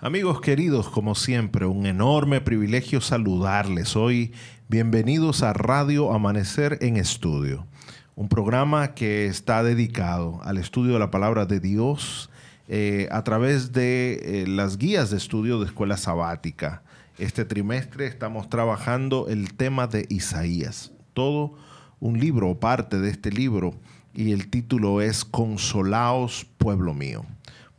Amigos queridos, como siempre, un enorme privilegio saludarles hoy. Bienvenidos a Radio Amanecer en Estudio, un programa que está dedicado al estudio de la palabra de Dios eh, a través de eh, las guías de estudio de escuela sabática. Este trimestre estamos trabajando el tema de Isaías, todo un libro o parte de este libro, y el título es Consolaos, pueblo mío.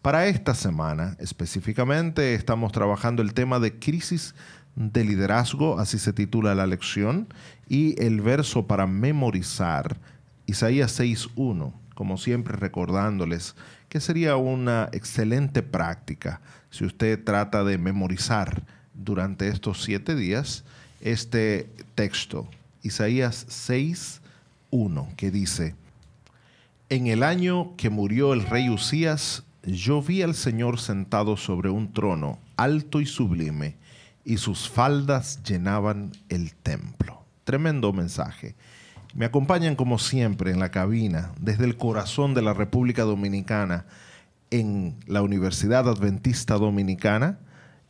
Para esta semana específicamente estamos trabajando el tema de crisis de liderazgo, así se titula la lección, y el verso para memorizar, Isaías 6.1, como siempre recordándoles que sería una excelente práctica si usted trata de memorizar durante estos siete días este texto, Isaías 6.1, que dice, en el año que murió el rey Usías, yo vi al Señor sentado sobre un trono alto y sublime, y sus faldas llenaban el templo. Tremendo mensaje. Me acompañan como siempre en la cabina, desde el corazón de la República Dominicana, en la Universidad Adventista Dominicana,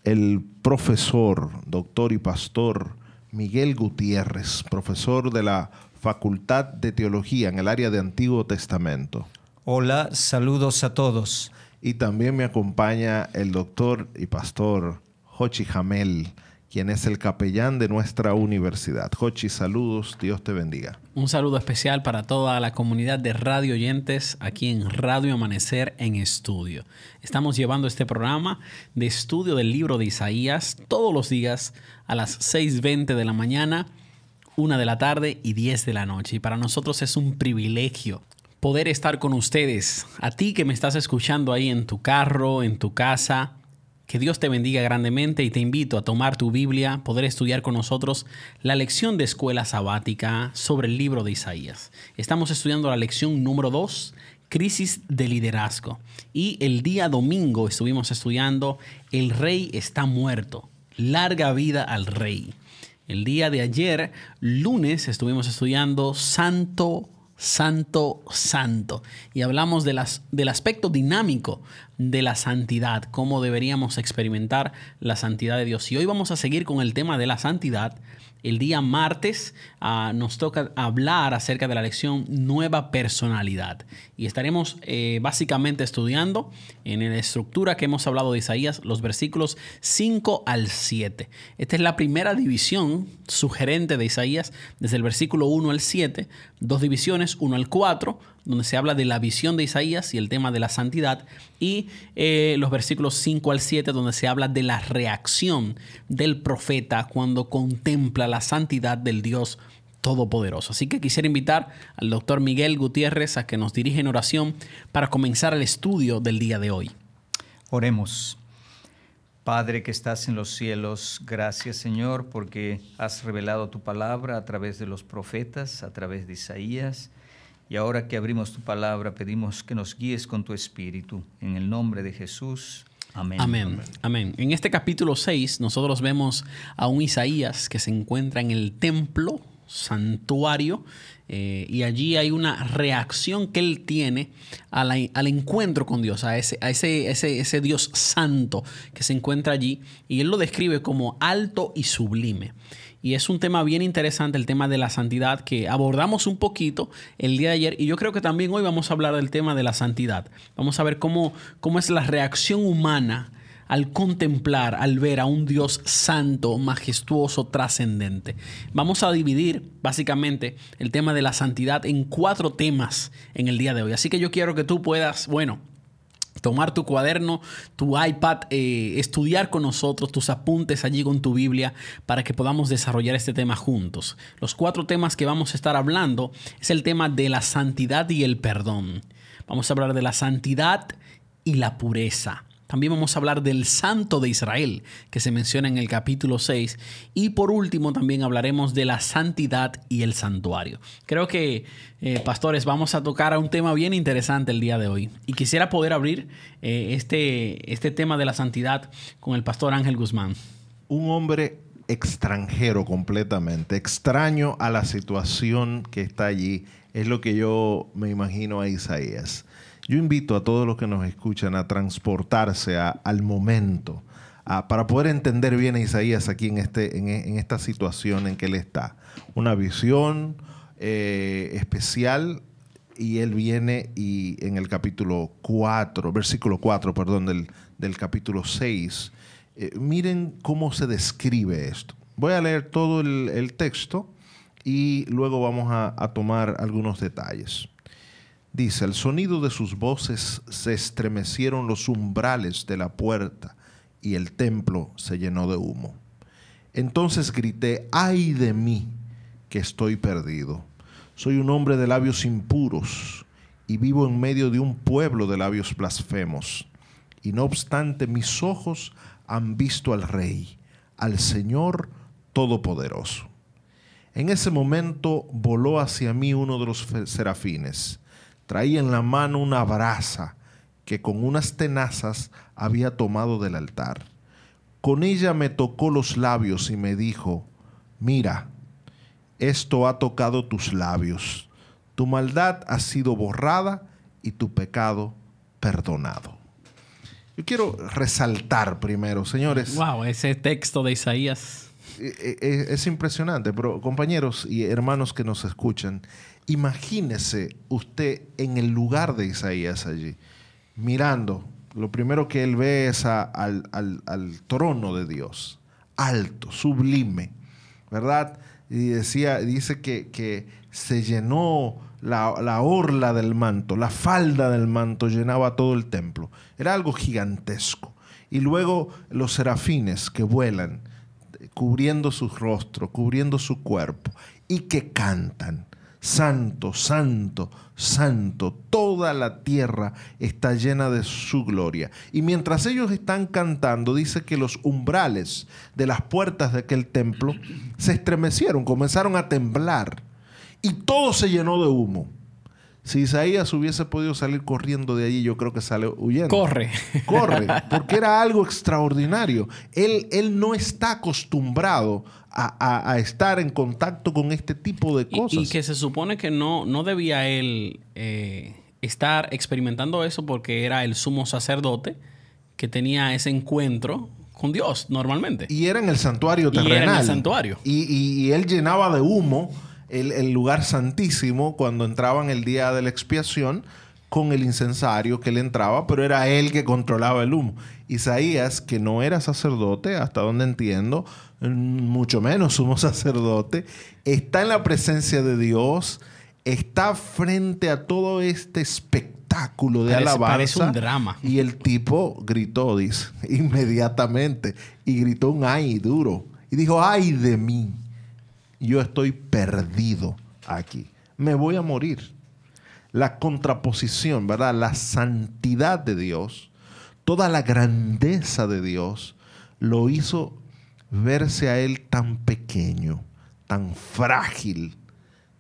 el profesor, doctor y pastor Miguel Gutiérrez, profesor de la Facultad de Teología en el área de Antiguo Testamento. Hola, saludos a todos. Y también me acompaña el doctor y pastor Jochi Jamel, quien es el capellán de nuestra universidad. Jochi, saludos, Dios te bendiga. Un saludo especial para toda la comunidad de radio oyentes aquí en Radio Amanecer en Estudio. Estamos llevando este programa de estudio del libro de Isaías todos los días a las 6.20 de la mañana, 1 de la tarde y 10 de la noche. Y para nosotros es un privilegio poder estar con ustedes. A ti que me estás escuchando ahí en tu carro, en tu casa, que Dios te bendiga grandemente y te invito a tomar tu Biblia, poder estudiar con nosotros la lección de escuela sabática sobre el libro de Isaías. Estamos estudiando la lección número 2, crisis de liderazgo. Y el día domingo estuvimos estudiando El rey está muerto. Larga vida al rey. El día de ayer, lunes, estuvimos estudiando Santo santo, santo. Y hablamos de las, del aspecto dinámico de la santidad, cómo deberíamos experimentar la santidad de Dios. Y hoy vamos a seguir con el tema de la santidad el día martes ah, nos toca hablar acerca de la lección Nueva Personalidad y estaremos eh, básicamente estudiando en la estructura que hemos hablado de Isaías los versículos 5 al 7. Esta es la primera división sugerente de Isaías desde el versículo 1 al 7, dos divisiones, 1 al 4, donde se habla de la visión de Isaías y el tema de la santidad, y eh, los versículos 5 al 7, donde se habla de la reacción del profeta cuando contempla la santidad del Dios Todopoderoso. Así que quisiera invitar al doctor Miguel Gutiérrez a que nos dirija en oración para comenzar el estudio del día de hoy. Oremos. Padre que estás en los cielos, gracias Señor porque has revelado tu palabra a través de los profetas, a través de Isaías y ahora que abrimos tu palabra, pedimos que nos guíes con tu espíritu. En el nombre de Jesús. Amén. Amén. Amén. En este capítulo 6 nosotros vemos a un Isaías que se encuentra en el templo, santuario, eh, y allí hay una reacción que él tiene al encuentro con Dios, a, ese, Dios santo que se encuentra allí, y él lo describe como alto y sublime. Y es un tema bien interesante, el tema de la santidad, que abordamos un poquito el día de ayer. Y yo creo que también hoy vamos a hablar del tema de la santidad. Vamos a ver cómo, cómo es la reacción humana al contemplar, al ver a un Dios santo, majestuoso, trascendente. Vamos a dividir básicamente el tema de la santidad en cuatro temas en el día de hoy. Así que yo quiero que tú puedas, bueno, tomar tu cuaderno, tu iPad, eh, estudiar con nosotros tus apuntes allí con tu Biblia para que podamos desarrollar este tema juntos. Los cuatro temas que vamos a estar hablando es el tema de la santidad y el perdón. Vamos a hablar de la santidad y la pureza. También vamos a hablar del Santo de Israel, que se menciona en el capítulo 6. Y por último, también hablaremos de la santidad y el santuario. Creo que, eh, pastores, vamos a tocar a un tema bien interesante el día de hoy. Y quisiera poder abrir eh, este, este tema de la santidad con el pastor Ángel Guzmán. Un hombre extranjero completamente, extraño a la situación que está allí, es lo que yo me imagino a Isaías. Yo invito a todos los que nos escuchan a transportarse al momento, para poder entender bien a Isaías aquí en, este, en, esta situación en que él está. Una visión eh, especial y él viene y en el capítulo 4, versículo 4, perdón, del, del capítulo 6, eh, miren cómo se describe esto. Voy a leer todo el, texto y luego vamos a tomar algunos detalles. Dice, el sonido de sus voces se estremecieron los umbrales de la puerta y el templo se llenó de humo. Entonces grité, ay de mí, que estoy perdido. Soy un hombre de labios impuros y vivo en medio de un pueblo de labios blasfemos. Y no obstante, mis ojos han visto al Rey, al Señor Todopoderoso. En ese momento voló hacia mí uno de los serafines traía en la mano una brasa que con unas tenazas había tomado del altar. Con ella me tocó los labios y me dijo, mira, esto ha tocado tus labios, tu maldad ha sido borrada y tu pecado perdonado. Yo quiero resaltar primero, señores. Wow, ese texto de Isaías. Eh, eh, eh, es impresionante, pero compañeros y hermanos que nos escuchan, Imagínese usted en el lugar de Isaías allí, mirando. Lo primero que él ve es al, trono de Dios, alto, sublime, ¿verdad? Y decía, dice que, se llenó la, la, orla del manto, la falda del manto llenaba todo el templo. Era algo gigantesco. Y luego los serafines que vuelan, cubriendo su rostro, cubriendo su cuerpo, y que cantan. Santo, santo, santo, toda la tierra está llena de su gloria. Y mientras ellos están cantando, dice que los umbrales de las puertas de aquel templo se estremecieron, comenzaron a temblar y todo se llenó de humo. Si Isaías hubiese podido salir corriendo de allí, yo creo que sale huyendo. Corre. Corre, porque era algo extraordinario. Él, él no está acostumbrado a, estar en contacto con este tipo de cosas. Y, que se supone que no, no debía él eh, estar experimentando eso porque era el sumo sacerdote que tenía ese encuentro con Dios normalmente. Y era en el santuario terrenal. Y era en el santuario. Y, él llenaba de humo el, el, lugar santísimo cuando entraban el día de la expiación con el incensario que le entraba, pero era él que controlaba el humo. Isaías, que no era sacerdote, hasta donde entiendo, mucho menos sumo sacerdote, está en la presencia de Dios, está frente a todo este espectáculo de alabanza. Parece un drama. Y el tipo gritó, dice, inmediatamente, y gritó un ay duro. Y dijo, ay de mí, yo estoy perdido aquí, me voy a morir. La contraposición, ¿verdad? La santidad de Dios, toda la grandeza de Dios, lo hizo verse a él tan pequeño, tan frágil,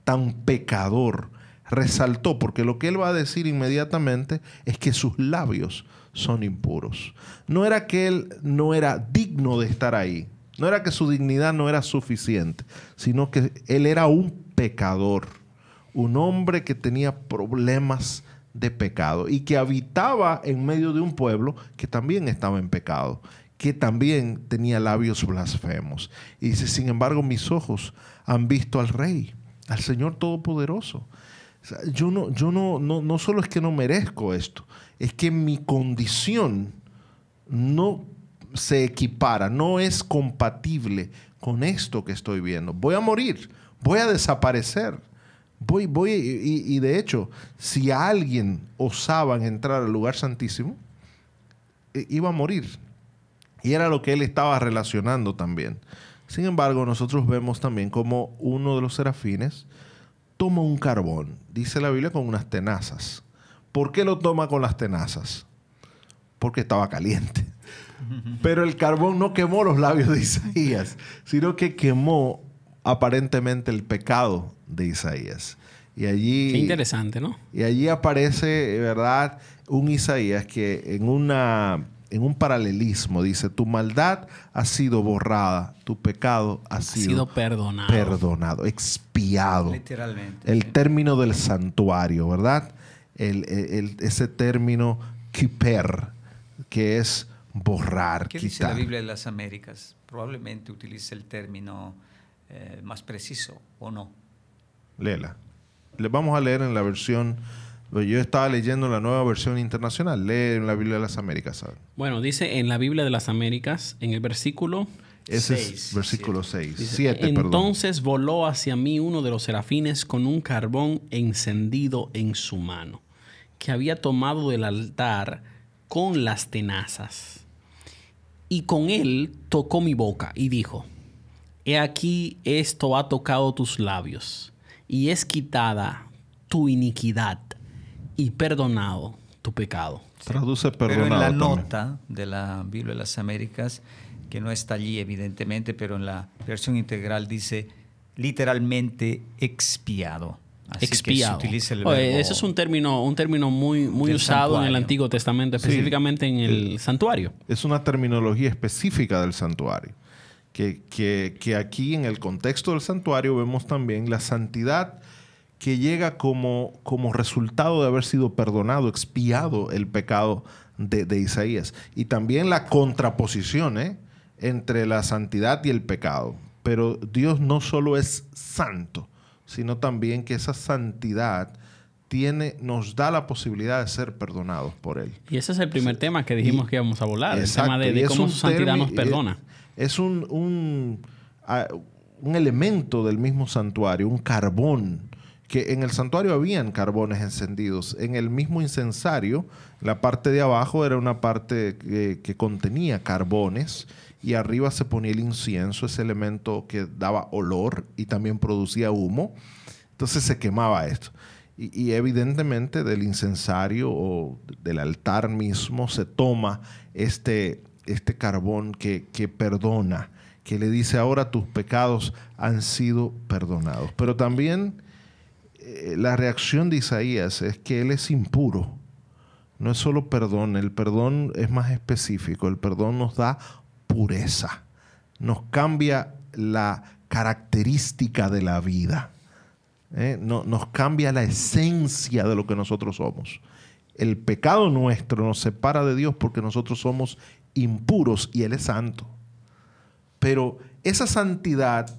tan pecador, resaltó, porque lo que él va a decir inmediatamente es que sus labios son impuros. No era que él no era digno de estar ahí, no era que su dignidad no era suficiente, sino que él era un pecador, un hombre que tenía problemas de pecado y que habitaba en medio de un pueblo que también estaba en pecado que también tenía labios blasfemos. Y dice, sin embargo, mis ojos han visto al Rey, al Señor Todopoderoso. yo no, yo no, no, no solo es que no merezco esto, es que mi condición no se equipara, no es compatible con esto que estoy viendo. Voy a morir, voy a desaparecer. Voy, voy, y, de hecho, si alguien osaba entrar al lugar santísimo, eh, iba a morir. Y era lo que él estaba relacionando también. Sin embargo, nosotros vemos también como uno de los serafines toma un carbón, dice la Biblia, con unas tenazas. ¿Por qué lo toma con las tenazas? Porque estaba caliente. Pero el carbón no quemó los labios de Isaías, sino que quemó aparentemente el pecado de Isaías. Y allí. Qué interesante, ¿no? Y allí aparece, ¿verdad? Un Isaías que en una en un paralelismo, dice, tu maldad ha sido borrada, tu pecado ha, sido, perdonado. perdonado, expiado. Literalmente. El término del santuario, ¿verdad? ese término kiper, que es borrar, ¿Qué quitar. dice la Biblia de las Américas? Probablemente utilice el término eh, más preciso, ¿o no? Léela. Le vamos a leer en la versión. Yo estaba leyendo la nueva versión internacional. Lee en la Biblia de las Américas. ¿sabes? Bueno, dice en la Biblia de las Américas, en el versículo Ese Seis, es versículo 6. Dice, 7, perdón. Entonces voló hacia mí uno de los serafines con un carbón encendido en su mano, que había tomado del altar con las tenazas. Y con él tocó mi boca y dijo, He aquí esto ha tocado tus labios, y es quitada tu iniquidad y perdonado tu pecado. Traduce Pero perdonado. en la también. nota de la Biblia de las Américas, que no está allí evidentemente, pero en la versión integral dice literalmente expiado. Así expiado. que se utiliza el Oye, verbo ese es un término, un término muy, muy usado en el. Antiguo Testamento, Sí. específicamente en el santuario. Es una terminología específica del santuario. Que, que- que aquí en el contexto del santuario vemos también la santidad que llega como, como resultado de haber sido perdonado, expiado el pecado de, de Isaías. Y también la contraposición ¿eh? entre la santidad y el pecado. Pero Dios no solo es santo, sino también que esa santidad tiene, nos da la posibilidad de ser perdonados por Él. Y ese es el primer tema que dijimos que íbamos a volar, el Exacto, tema de, cómo su santidad nos perdona. Es un, un, un elemento del mismo santuario, un carbón, que en el santuario habían carbones encendidos. En el mismo incensario, la parte de abajo era una parte que, que contenía carbones y arriba se ponía el incienso, ese elemento que daba olor y también producía humo. Entonces se quemaba esto. Y, evidentemente del incensario o del altar mismo se toma este, este carbón que, que perdona, que le dice ahora tus pecados han sido perdonados. Pero también eh, la reacción de Isaías es que él es impuro. No es solo perdón, el perdón es más específico, el perdón nos da pureza, nos cambia la característica de la vida. ¿eh? No- nos cambia la esencia de lo que nosotros somos. El pecado nuestro nos separa de Dios porque nosotros somos impuros y Él es santo. Pero esa santidad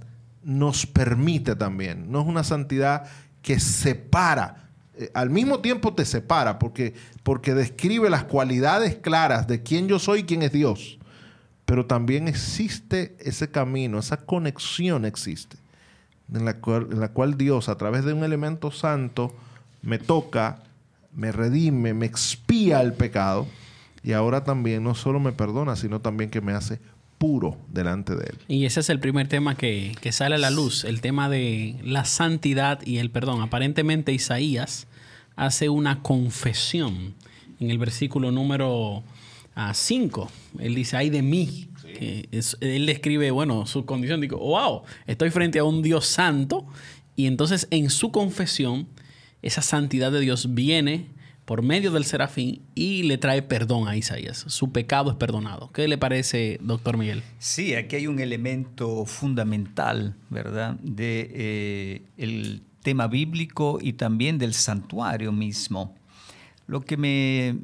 nos permite también, no es una santidad que separa, eh, al mismo tiempo te separa porque, porque describe las cualidades claras de quién yo soy y quién es Dios. Pero también existe ese camino, esa conexión existe en la, cual, en la cual Dios a través de un elemento santo me toca, me redime, me expía el pecado y ahora también no solo me perdona, sino también que me hace puro delante de Él. Y ese es el primer tema que, que sale a la luz, el tema de la santidad y el perdón. Aparentemente Isaías hace una confesión en el versículo número 5. Él dice, ay de mí. Que es- él describe, bueno, su condición. Digo, wow, estoy frente a un Dios santo. Y entonces en su confesión, esa santidad de Dios viene por medio del serafín y le trae perdón a Isaías. Su pecado es perdonado. ¿Qué le parece, doctor Miguel? Sí, aquí hay un elemento fundamental, ¿verdad? De eh, el tema bíblico y también del santuario mismo. Lo que me,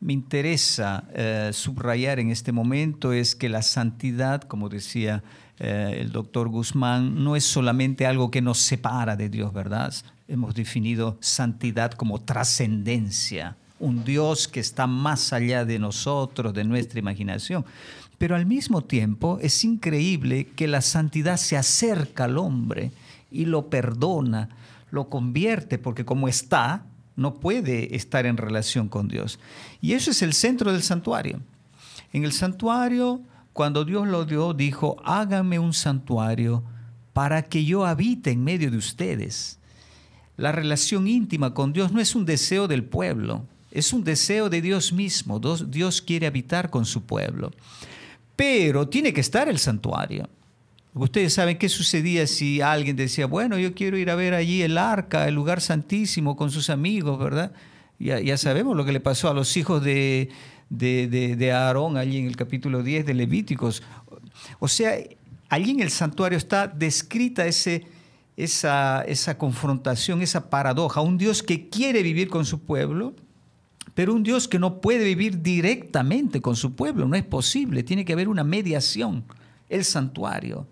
me interesa eh, subrayar en este momento es que la santidad, como decía eh, el doctor Guzmán, no es solamente algo que nos separa de Dios, ¿verdad? Hemos definido santidad como trascendencia, un Dios que está más allá de nosotros, de nuestra imaginación. Pero al mismo tiempo es increíble que la santidad se acerca al hombre y lo perdona, lo convierte, porque como está, no puede estar en relación con Dios. Y eso es el centro del santuario. En el santuario, cuando Dios lo dio, dijo, hágame un santuario para que yo habite en medio de ustedes. La relación íntima con Dios no es un deseo del pueblo, es un deseo de Dios mismo. Dios- quiere habitar con su pueblo. Pero tiene que estar el santuario. Ustedes saben qué sucedía si alguien decía, bueno, yo quiero ir a ver allí el arca, el lugar santísimo con sus amigos, ¿verdad? Ya, ya sabemos lo que le pasó a los hijos de, de, de- Aarón allí en el capítulo 10 de Levíticos. O sea, allí en el santuario está descrita ese, esa, esa confrontación, esa paradoja. Un Dios que quiere vivir con su pueblo, pero un Dios que no puede vivir directamente con su pueblo, no es posible, tiene que haber una mediación, el santuario,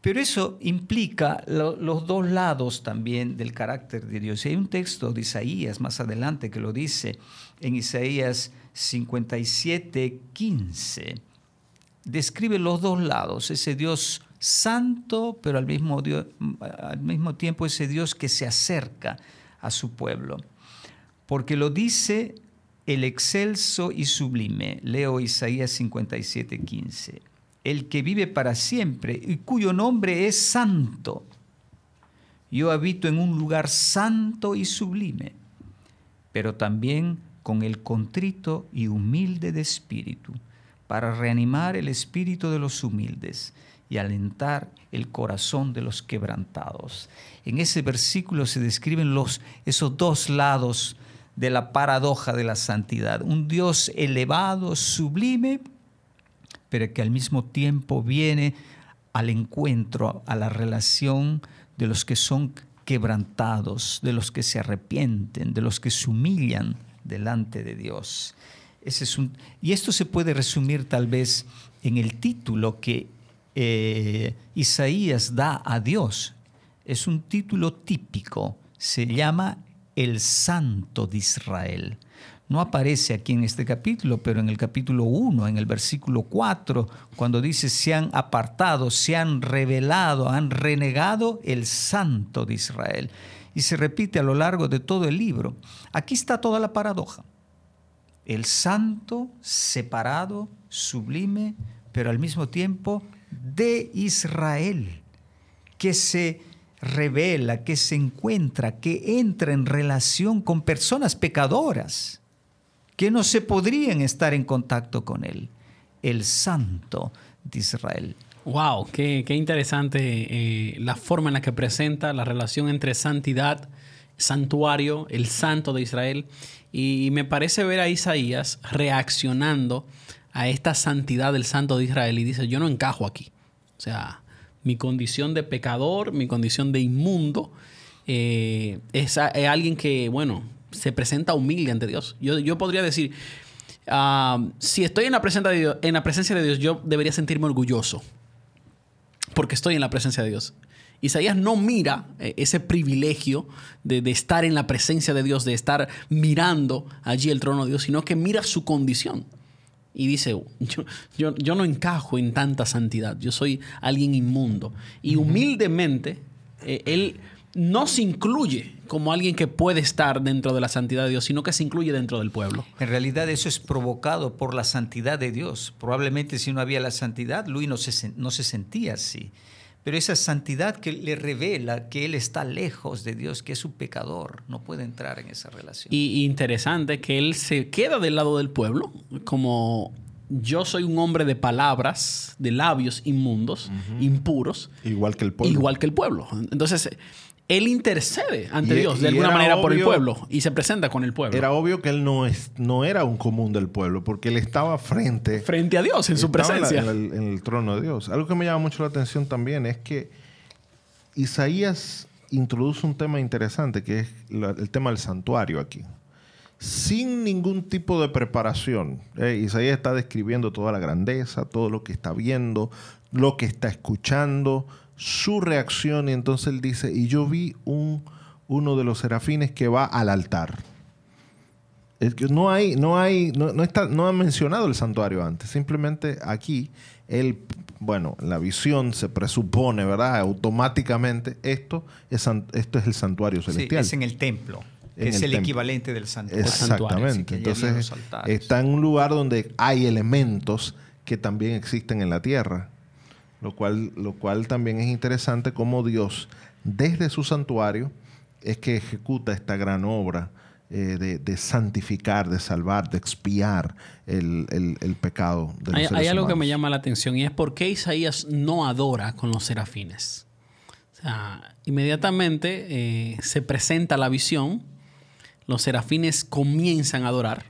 Pero eso implica los dos lados también del carácter de Dios. hay un texto de Isaías más adelante que lo dice en Isaías 57, 15. Describe los dos lados, ese Dios santo, pero al mismo, al mismo tiempo ese Dios que se acerca a su pueblo. Porque lo dice el excelso y sublime. Leo Isaías 57, 15 el que vive para siempre y cuyo nombre es santo. Yo habito en un lugar santo y sublime, pero también con el contrito y humilde de espíritu, para reanimar el espíritu de los humildes y alentar el corazón de los quebrantados. En ese versículo se describen los, esos dos lados de la paradoja de la santidad. Un Dios elevado, sublime, pero que al mismo tiempo viene al encuentro, a la relación de los que son quebrantados, de los que se arrepienten, de los que se humillan delante de Dios. Ese es un, y esto se puede resumir tal vez en el título que eh, Isaías da a Dios. Es un título típico, se llama el Santo de Israel. No aparece aquí en este capítulo, pero en el capítulo 1, en el versículo 4, cuando dice, se han apartado, se han revelado, han renegado el santo de Israel. Y se repite a lo largo de todo el libro. Aquí está toda la paradoja. El santo separado, sublime, pero al mismo tiempo de Israel, que se revela, que se encuentra, que entra en relación con personas pecadoras que no se podrían estar en contacto con Él, el Santo de Israel. Wow, qué, interesante eh, la forma en la que presenta la relación entre santidad, santuario, el Santo de Israel. Y me parece ver a Isaías reaccionando a esta santidad del Santo de Israel y dice, yo no encajo aquí. O sea, mi condición de pecador, mi condición de inmundo, eh, es, alguien que, bueno, se presenta humilde ante Dios. Yo, podría decir, ah, si estoy en la, presencia de Dios, en la presencia de Dios, yo debería sentirme orgulloso, porque estoy en la presencia de Dios. Isaías no mira eh, ese privilegio de, estar en la presencia de Dios, de estar mirando allí el trono de Dios, sino que mira su condición. Y dice, yo, yo, no encajo en tanta santidad, yo soy alguien inmundo. Y humildemente, eh, él no se incluye como alguien que puede estar dentro de la santidad de Dios, sino que se incluye dentro del pueblo. En realidad eso es provocado por la santidad de Dios. Probablemente si no había la santidad, Luis no se, no se sentía así. Pero esa santidad que le revela que él está lejos de Dios, que es un pecador, no puede entrar en esa relación. Y interesante que él se queda del lado del pueblo, como yo soy un hombre de palabras, de labios inmundos, impuros. Igual que el pueblo. Igual que el pueblo. Entonces, él intercede ante Dios de alguna manera por el pueblo y se presenta con el pueblo. Era obvio que él no, es, no era un común del pueblo porque él estaba frente... Frente a Dios, en su presencia. En, el, trono de Dios. Algo que me llama mucho la atención también es que Isaías introduce un tema interesante que es el tema del santuario aquí. Sin ningún tipo de preparación. Eh, Isaías está describiendo toda la grandeza, todo lo que está viendo, lo que está escuchando, su reacción y entonces él dice, y yo vi un, uno de los serafines que va al altar. Es que no hay, no hay, no, está, no ha mencionado el santuario antes. Simplemente aquí, él, bueno, la visión se presupone, ¿verdad? Automáticamente esto es, esto es el santuario celestial. es en el templo. es el, equivalente del santuario. Exactamente. Entonces está en un lugar donde hay elementos que también existen en la tierra. Lo cual, lo cual también es interesante cómo Dios, desde su santuario, es que ejecuta esta gran obra eh, de, santificar, de salvar, de expiar el, pecado de los Hay, hay algo que me llama la atención y es por qué Isaías no adora con los serafines. O sea, inmediatamente eh, se presenta la visión, los serafines comienzan a adorar,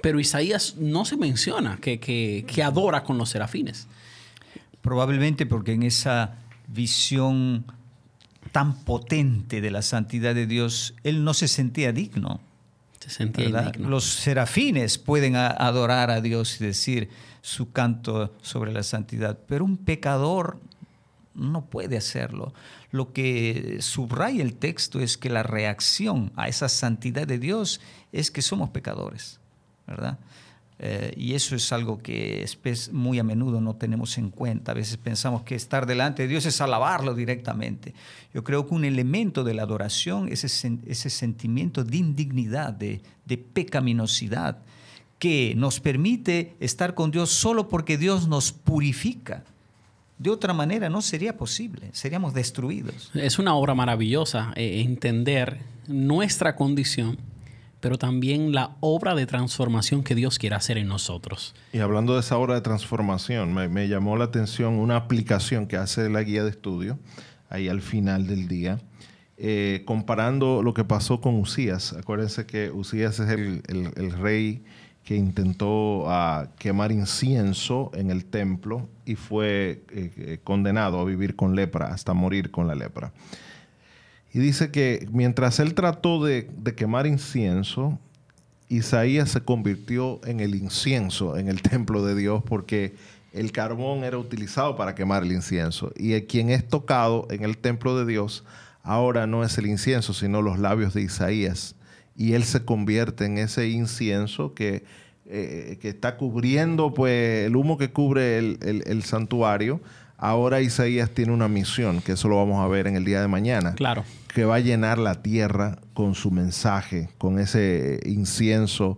pero Isaías no se menciona que, que adora con los serafines. Probablemente porque en esa visión tan potente de la santidad de Dios, él no se sentía digno. Se sentía. Los serafines pueden adorar a Dios y decir su canto sobre la santidad, pero un pecador no puede hacerlo. Lo que subraya el texto es que la reacción a esa santidad de Dios es que somos pecadores, ¿verdad? Eh, y eso es algo que muy a menudo no tenemos en cuenta. A veces pensamos que estar delante de Dios es alabarlo directamente. Yo creo que un elemento de la adoración es ese, ese sentimiento de indignidad, de, de pecaminosidad, que nos permite estar con Dios solo porque Dios nos purifica. De otra manera no sería posible, seríamos destruidos. Es una obra maravillosa eh, entender nuestra condición, pero también la obra de transformación que Dios quiere hacer en nosotros. Y hablando de esa obra de transformación, me, llamó la atención una aplicación que hace la guía de estudio, ahí al final del día, eh, comparando lo que pasó con Usías. Acuérdense que Usías es el rey que intentó ah, quemar incienso en el templo y fue eh, eh, condenado a vivir con lepra hasta morir con la lepra. Y dice que mientras él trató de, quemar incienso, Isaías se convirtió en el incienso en el templo de Dios porque el carbón era utilizado para quemar el incienso. Y quien es tocado en el templo de Dios ahora no es el incienso, sino los labios de Isaías. Y él se convierte en ese incienso que, eh, que está cubriendo, pues, el humo que cubre el- el santuario. Ahora Isaías tiene una misión, que eso lo vamos a ver en el día de mañana Claro. que va a llenar la tierra con su mensaje, con ese incienso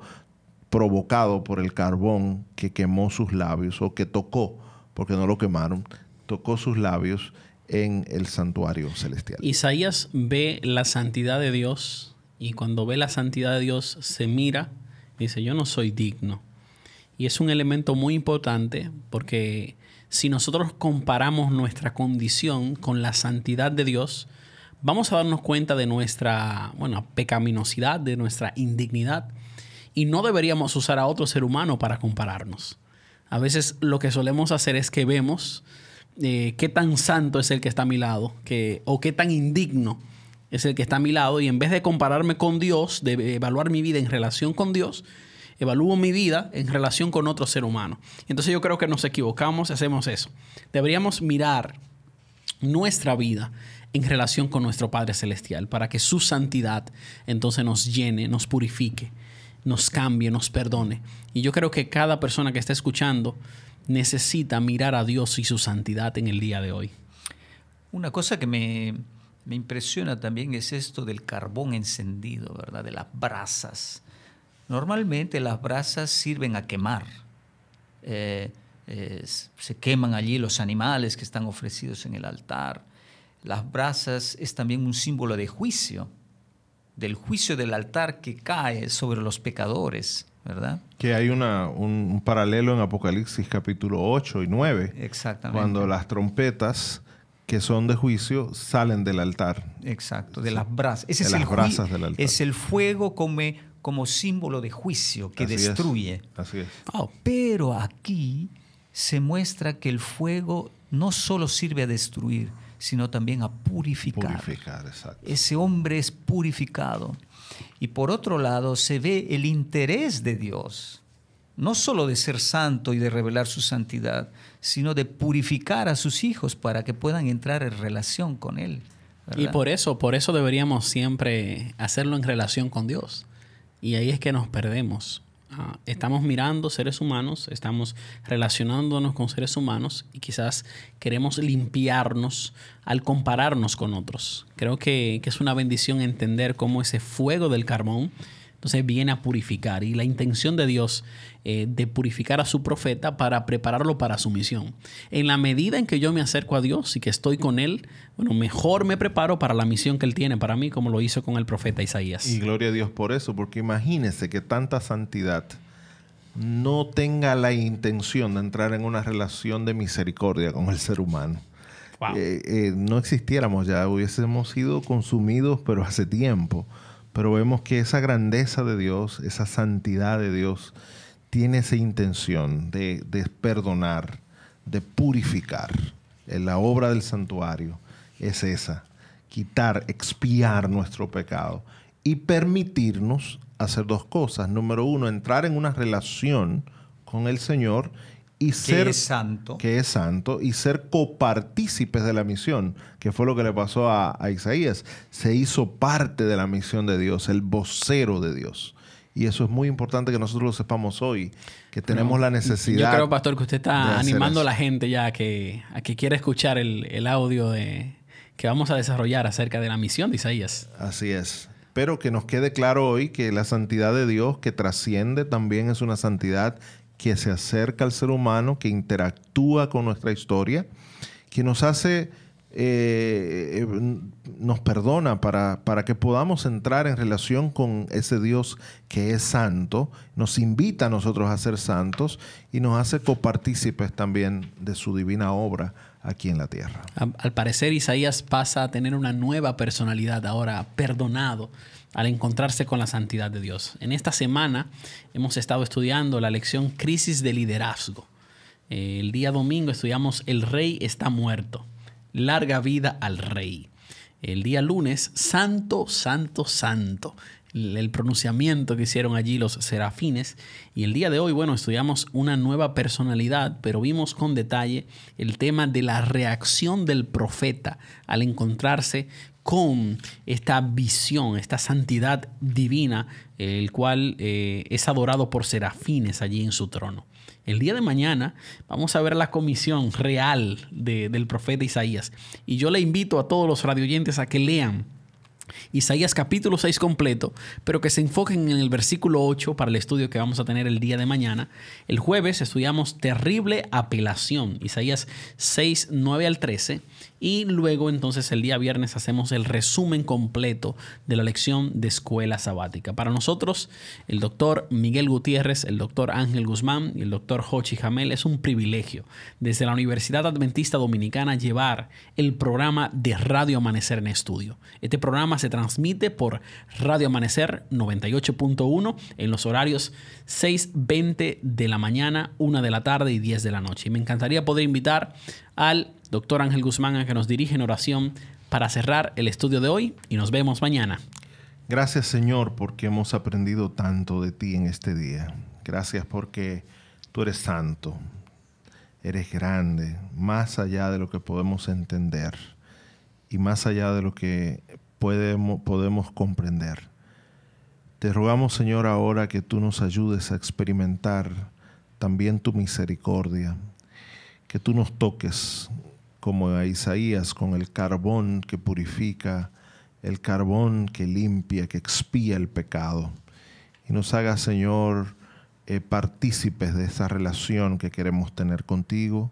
provocado por el carbón que quemó sus labios o que tocó, porque no lo quemaron, tocó sus labios en el santuario celestial. Isaías ve la santidad de Dios y cuando ve la santidad de Dios se mira y dice, yo no soy digno. Y es un elemento muy importante porque si nosotros comparamos nuestra condición con la santidad de Dios, vamos a darnos cuenta de nuestra, bueno, pecaminosidad, de nuestra indignidad. Y no deberíamos usar a otro ser humano para compararnos. A veces lo que solemos hacer es que vemos eh, qué tan santo es el que está a mi lado, que, o qué tan indigno es el que está a mi lado, y en vez de compararme con Dios, de evaluar mi vida en relación con Dios, evalúo mi vida en relación con otro ser humano. Entonces yo creo que nos equivocamos, hacemos eso. Deberíamos mirar nuestra vida en relación con nuestro Padre Celestial, para que su santidad entonces nos llene, nos purifique, nos cambie, nos perdone. Y yo creo que cada persona que está escuchando necesita mirar a Dios y su santidad en el día de hoy. Una cosa que me, me impresiona también es esto del carbón encendido, ¿verdad? De las brasas. Normalmente las brasas sirven a quemar. Eh, eh, se queman allí los animales que están ofrecidos en el altar. Las brasas es también un símbolo de juicio, del juicio del altar que cae sobre los pecadores, ¿verdad? Que hay una, un, un paralelo en Apocalipsis capítulo 8 y 9, Exactamente. cuando las trompetas que son de juicio salen del altar. Exacto, de las brasas. Ese De es las el, brasas del altar. es el fuego como, como símbolo de juicio que Así es. destruye. Así es. Oh, Pero aquí se muestra que el fuego no solo sirve a destruir, sino también a purificar. Purificar, exacto. Ese hombre es purificado. Y por otro lado, se ve el interés de Dios, no solo de ser santo y de revelar su santidad, sino de purificar a sus hijos para que puedan entrar en relación con Él. Y por eso, por eso deberíamos siempre hacerlo en relación con Dios. Y ahí es que nos perdemos. Ah, estamos mirando seres humanos, estamos relacionándonos con seres humanos y quizás queremos limpiarnos al compararnos con otros. Creo que, que es una bendición entender cómo ese fuego del carbón entonces viene a purificar. Y la intención de Dios eh, de purificar a su profeta para prepararlo para su misión. En la medida en que yo me acerco a Dios y que estoy con Él, bueno, mejor me preparo para la misión que Él tiene para mí, como lo hizo con el profeta Isaías. Y gloria a Dios por eso, porque imagínese que tanta santidad no tenga la intención de entrar en una relación de misericordia con el ser humano. Wow. Eh, eh, no existiéramos ya, hubiésemos sido consumidos, pero hace tiempo. Pero vemos que esa grandeza de Dios, esa santidad de Dios, tiene esa intención de, perdonar, de purificar. En la obra del santuario es esa, quitar, expiar nuestro pecado y permitirnos hacer dos cosas. Número uno, entrar en una relación con el Señor y ser que es santo. que es santo y ser copartícipes de la misión, que fue lo que le pasó a, a Isaías. Se hizo parte de la misión de Dios, el vocero de Dios. Y eso es muy importante que nosotros lo sepamos hoy, que tenemos la necesidad. Yo creo, pastor, que usted está animando a la gente ya a que, a que quiera escuchar el, el audio de, que vamos a desarrollar acerca de la misión de Isaías. Así es. Pero que nos quede claro hoy que la santidad de Dios que trasciende también es una santidad que se acerca al ser humano, que interactúa con nuestra historia, que nos hace, eh, eh, nos perdona para, para que podamos entrar en relación con ese Dios que es santo, nos invita a nosotros a ser santos y nos hace copartícipes también de su divina obra aquí en la tierra. Al parecer, Isaías pasa a tener una nueva personalidad ahora, perdonado, al encontrarse con la santidad de Dios. En esta semana hemos estado estudiando la lección Crisis de Liderazgo. Eh, El día domingo estudiamos El Rey está muerto. Larga vida al Rey. El día lunes, Santo, Santo, Santo. El el pronunciamiento que hicieron allí los serafines. Y el día de hoy, bueno, estudiamos una nueva personalidad, pero vimos con detalle el tema de la reacción del profeta al encontrarse con esta visión, esta santidad divina, el cual eh, es adorado por serafines allí en su trono. El día de mañana vamos a ver la comisión real de- del profeta Isaías. Y yo le invito a todos los radioyentes a que lean Isaías capítulo 6 completo, pero que se enfoquen en el versículo 8 para el estudio que vamos a tener el día de mañana. El jueves estudiamos terrible apelación, Isaías 6, 9 al 13. Y luego entonces el día viernes hacemos el resumen completo de la lección de escuela sabática. Para nosotros, el doctor Miguel Gutiérrez, el doctor Ángel Guzmán y el doctor Hochi Jamel es un privilegio desde la Universidad Adventista Dominicana llevar el programa de Radio Amanecer en estudio. Este programa se transmite por Radio Amanecer 98.1 en los horarios 6.20 de la mañana, 1 de la tarde y 10 de la noche. Y me encantaría poder invitar al doctor Ángel Guzmán a que nos dirige en oración para cerrar el estudio de hoy y nos vemos mañana. Gracias Señor porque hemos aprendido tanto de ti en este día. Gracias porque tú eres santo, eres grande, más allá de lo que podemos entender y más allá de lo que podemos, podemos comprender. Te rogamos Señor ahora que tú nos ayudes a experimentar también tu misericordia, que tú nos toques como a Isaías con el carbón que purifica, el carbón que limpia, que expía el pecado. Y nos haga, Señor, eh, partícipes de esa relación que queremos tener contigo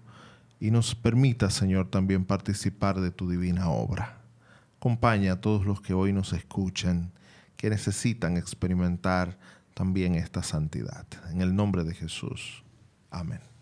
y nos permita, Señor, también participar de tu divina obra. Acompaña a todos los que hoy nos escuchan, que necesitan experimentar también esta santidad. En el nombre de Jesús. Amén.